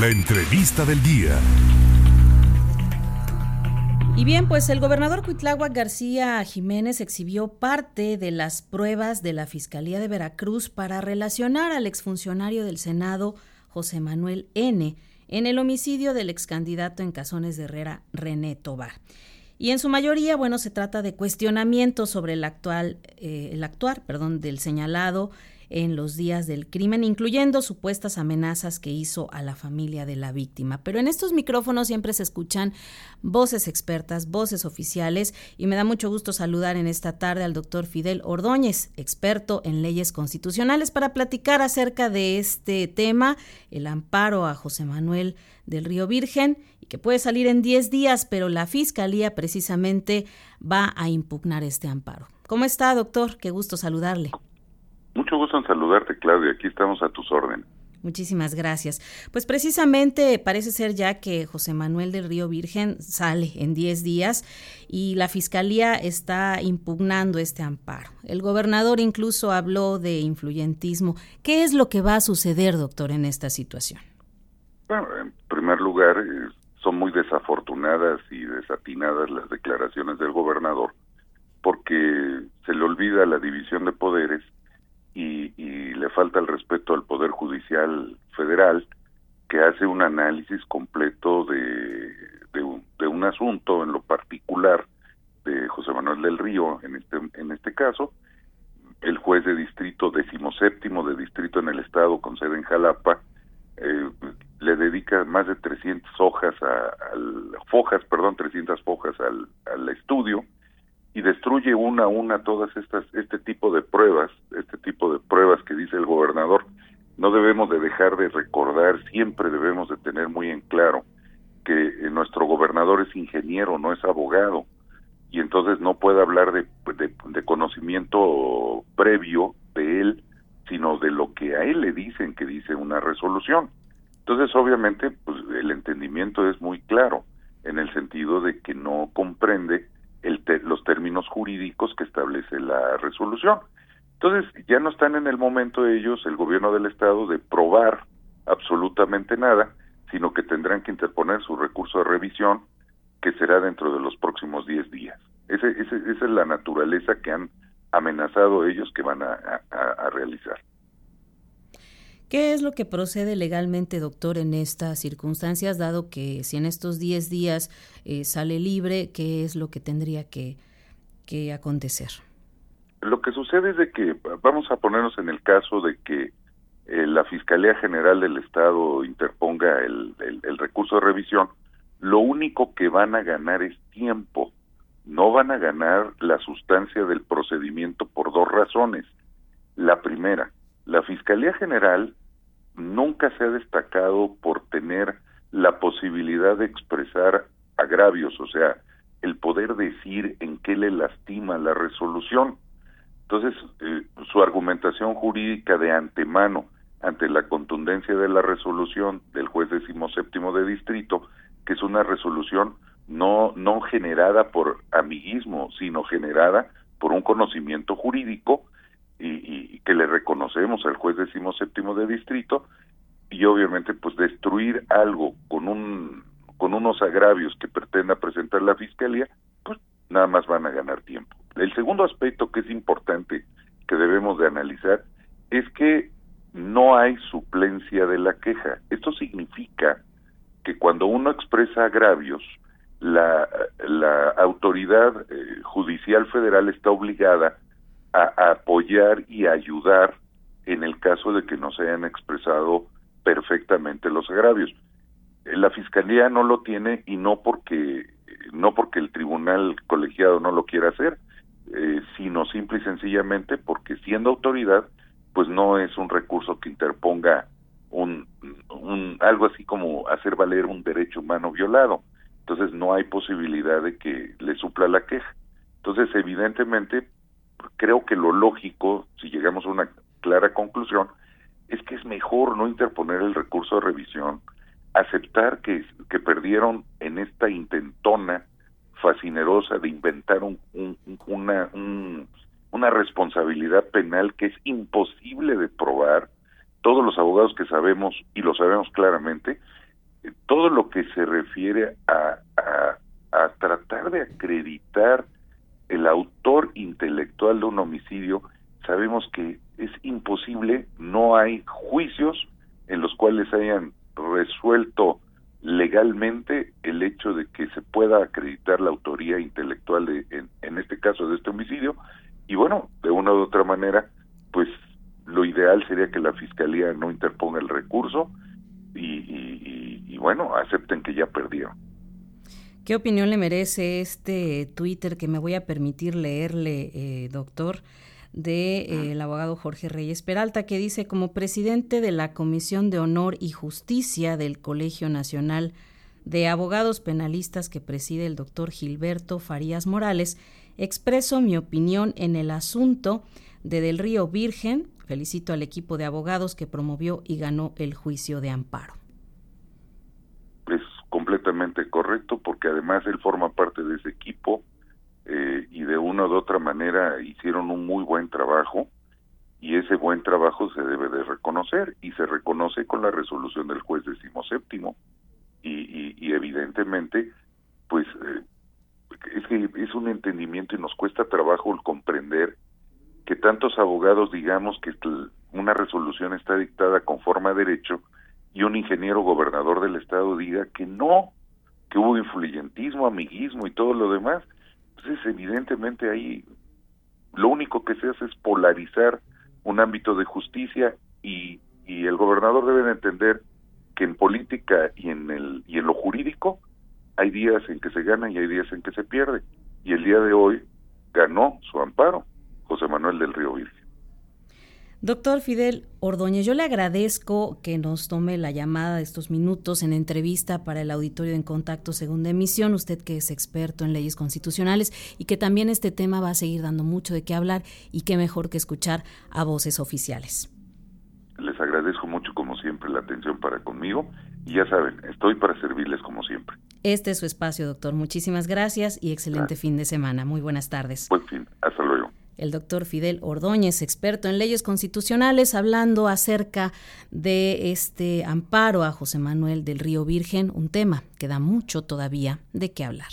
La entrevista del día. Y bien, pues el gobernador Cuitláhuac García Jiménez exhibió parte de las pruebas de la Fiscalía de Veracruz para relacionar al exfuncionario del Senado, José Manuel N., en el homicidio del ex candidato en Cazones de Herrera, René Tobar. Y en su mayoría, bueno, se trata de cuestionamientos sobre el actual, eh, el actuar, perdón, del señalado en los días del crimen, incluyendo supuestas amenazas que hizo a la familia de la víctima. Pero en estos micrófonos siempre se escuchan voces expertas, voces oficiales, y me da mucho gusto saludar en esta tarde al doctor Fidel Ordóñez, experto en leyes constitucionales, para platicar acerca de este tema, el amparo a José Manuel del Río Virgen, y que puede salir en 10 días, pero la Fiscalía precisamente va a impugnar este amparo. ¿Cómo está, doctor? Qué gusto saludarle. Mucho gusto en saludarte, Claudia. Aquí estamos a tus órdenes. Muchísimas gracias. Pues precisamente parece ser ya que José Manuel del Río Virgen sale en 10 días y la Fiscalía está impugnando este amparo. El gobernador incluso habló de influyentismo. ¿Qué es lo que va a suceder, doctor, en esta situación? Bueno, en primer lugar, eh, son muy desafortunadas y desatinadas las declaraciones del gobernador porque se le olvida la división de poderes falta el respeto al Poder Judicial Federal, que hace un análisis completo de, un, de un asunto en lo particular de José Manuel del Río, en este, en este caso, el juez de distrito decimoséptimo de distrito en el estado con sede en Jalapa, eh, le dedica más de 300 hojas a, al, fojas, perdón, 300 fojas al estudio, y destruye una a una todas estas este tipo de pruebas, este tipo de pruebas que dice el gobernador. No debemos de dejar de recordar, siempre debemos de tener muy en claro que eh, nuestro gobernador es ingeniero, no es abogado, y entonces no puede hablar de, de, conocimiento previo de él, sino de lo que a él le dicen que dice una resolución. Entonces, obviamente, pues el entendimiento es muy claro, en el sentido de que no comprende el los términos jurídicos que establece la resolución. Entonces, ya no están en el momento ellos, el gobierno del Estado, de probar absolutamente nada, sino que tendrán que interponer su recurso de revisión, que será dentro de los próximos 10 días. Ese, esa es la naturaleza que han amenazado ellos que van a, realizar. ¿Qué es lo que procede legalmente, doctor, en estas circunstancias, dado que si en estos 10 días eh, sale libre, qué es lo que tendría que acontecer? Lo que sucede es de que vamos a ponernos en el caso de que eh, la Fiscalía General del Estado interponga el, el recurso de revisión, lo único que van a ganar es tiempo, no van a ganar la sustancia del procedimiento por dos razones. La primera, la Fiscalía General nunca se ha destacado por tener la posibilidad de expresar agravios, o sea, el poder decir en qué le lastima la resolución. Entonces, eh, su argumentación jurídica de antemano ante la contundencia de la resolución del juez decimoséptimo de distrito, que es una resolución no, no generada por amiguismo, sino generada por un conocimiento jurídico y, que le reconocemos al juez decimos séptimo de distrito y obviamente pues destruir algo con un con unos agravios que pretenda presentar la fiscalía pues nada más van a ganar tiempo el segundo aspecto que es importante que debemos de analizar es que no hay suplencia de la queja esto significa que cuando uno expresa agravios la, autoridad eh, judicial federal está obligada a, apoyar y ayudar en el caso de que no se hayan expresado perfectamente los agravios. La fiscalía no lo tiene y no porque no porque el tribunal colegiado no lo quiera hacer, eh, sino simple y sencillamente porque siendo autoridad, pues no es un recurso que interponga un, un algo así como hacer valer un derecho humano violado. Entonces no hay posibilidad de que le supla la queja. Entonces, evidentemente, creo que lo lógico, si llegamos a una clara conclusión, es que es mejor no interponer el recurso de revisión, aceptar que, que perdieron en esta intentona fascinerosa de inventar un, una, responsabilidad penal que es imposible de probar. Todos los abogados que sabemos, y lo sabemos claramente, todo lo que se refiere a, a, tratar de acreditar el autor intelectual de un homicidio, sabemos que es imposible, no hay juicios en los cuales hayan resuelto legalmente hecho de que se pueda acreditar la autoría intelectual de, en, en este caso de este homicidio y bueno, de una u otra manera, pues lo ideal sería que la fiscalía no interponga el recurso y, bueno, acepten que ya perdieron. ¿Qué opinión le merece este Twitter que me voy a permitir leerle, eh, doctor? de, eh, abogado Jorge Reyes Peralta, que dice, como presidente de la Comisión de Honor y Justicia del Colegio Nacional de Abogados Penalistas que preside el doctor Gilberto Farías Morales, expreso mi opinión en el asunto de Del Río Virgen, Felicito al equipo de abogados que promovió y ganó el juicio de amparo. Es completamente correcto porque además él forma parte de ese equipo eh, y de una u otra manera hicieron un muy buen trabajo y ese buen trabajo se debe de reconocer y se reconoce con la resolución del juez decimoséptimo y, y, evidentemente pues eh, es que es un entendimiento y nos cuesta trabajo el comprender que tantos abogados digamos que una resolución está dictada conforme a derecho y un ingeniero gobernador del estado diga que no, que hubo influyentismo, amiguismo y todo lo demás. Entonces, evidentemente ahí lo único que se hace es polarizar un ámbito de justicia y, y el gobernador debe de entender que en política y en el y en lo jurídico hay días en que se gana y hay días en que se pierde y el día de hoy ganó su amparo José Manuel del Río Virgen. Doctor Fidel Ordóñez, yo le agradezco que nos tome la llamada de estos minutos en entrevista para el auditorio en contacto segunda emisión, usted que es experto en leyes constitucionales y que también este tema va a seguir dando mucho de qué hablar y qué mejor que escuchar a voces oficiales. Les agradezco mucho como siempre la atención para conmigo y ya saben, estoy para servirles como siempre. Este es su espacio, doctor. Muchísimas gracias y excelente fin de semana. Muy buenas tardes. Buen fin. Hasta luego el doctor Fidel Ordóñez, experto en leyes constitucionales, hablando acerca de este amparo a José Manuel del Río Virgen, un tema que da mucho todavía de qué hablar.